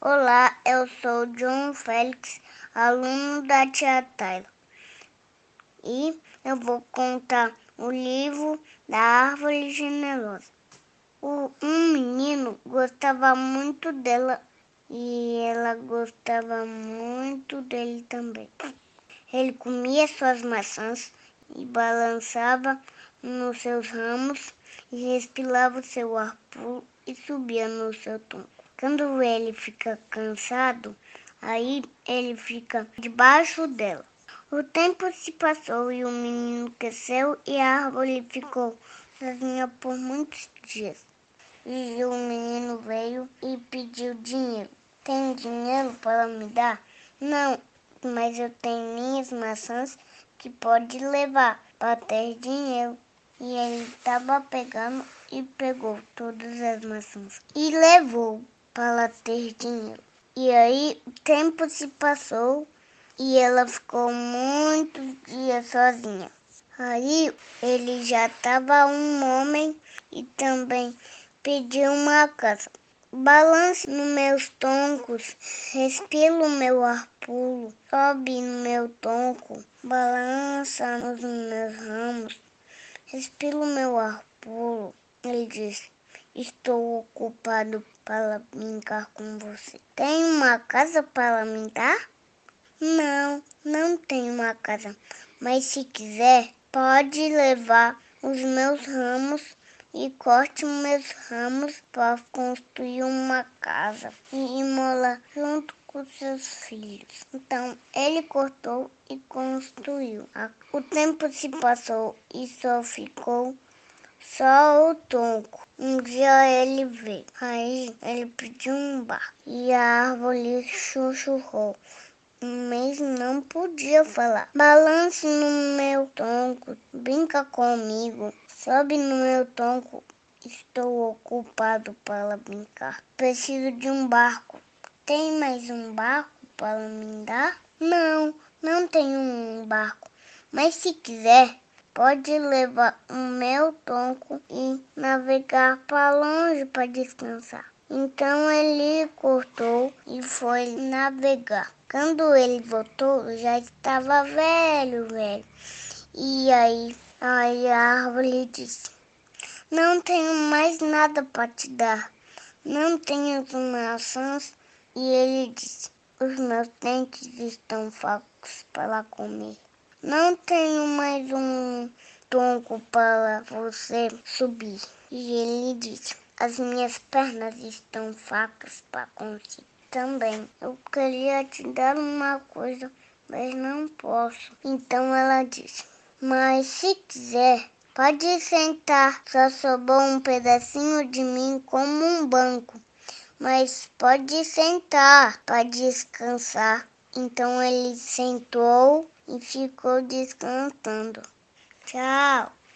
Olá, eu sou John Félix, aluno da Tia Taylor. E eu vou contar o livro da Árvore Generosa. O, um menino gostava muito dela e ela gostava muito dele também. Ele comia suas maçãs e balançava nos seus ramos e respirava o seu ar puro e subia no seu tronco. Quando ele fica cansado, aí ele fica debaixo dela. O tempo se passou e o menino cresceu e a árvore ficou sozinha por muitos dias. E o menino veio e pediu dinheiro. Tem dinheiro para me dar? Não, mas eu tenho minhas maçãs que pode levar para ter dinheiro. E ele estava pegando e pegou todas as maçãs e levou para ter dinheiro. E aí o tempo se passou e ela ficou muitos dias sozinha. Aí ele já estava um homem e também pediu uma casa. Balance nos meus toncos, respira o meu ar puro, sobe no meu tonco, balança nos meus ramos, respira o meu ar puro. Ele disse. Estou ocupado para brincar com você. Tem uma casa para me dar? Não, não tenho uma casa. Mas se quiser, pode levar os meus ramos e corte meus ramos para construir uma casa e morar junto com seus filhos. Então ele cortou e construiu. O tempo se passou e só ficou só o tronco. Um dia ele veio, aí ele pediu um bar e a árvore sussurrou. Um mês não podia falar. Balance no meu tronco, brinca comigo, sobe no meu tronco. Estou ocupado para brincar. Preciso de um barco. Tem mais um barco para me dar? Não, não tenho um barco. Mas se quiser, pode levar o meu tronco e navegar para longe para descansar. Então ele cortou e foi navegar. Quando ele voltou, já estava velho, velho. E aí, aí a árvore disse: Não tenho mais nada para te dar. Não tenho maçãs. E ele disse: Os meus dentes estão fracos para comer. Não tenho mais um tronco para você subir. E ele disse: As minhas pernas estão fracas para conseguir. Também eu queria te dar uma coisa, mas não posso. Então ela disse: Mas se quiser, pode sentar. Só sobrou um pedacinho de mim como um banco. Mas pode sentar para descansar. Então ele sentou e ficou descansando. Tchau!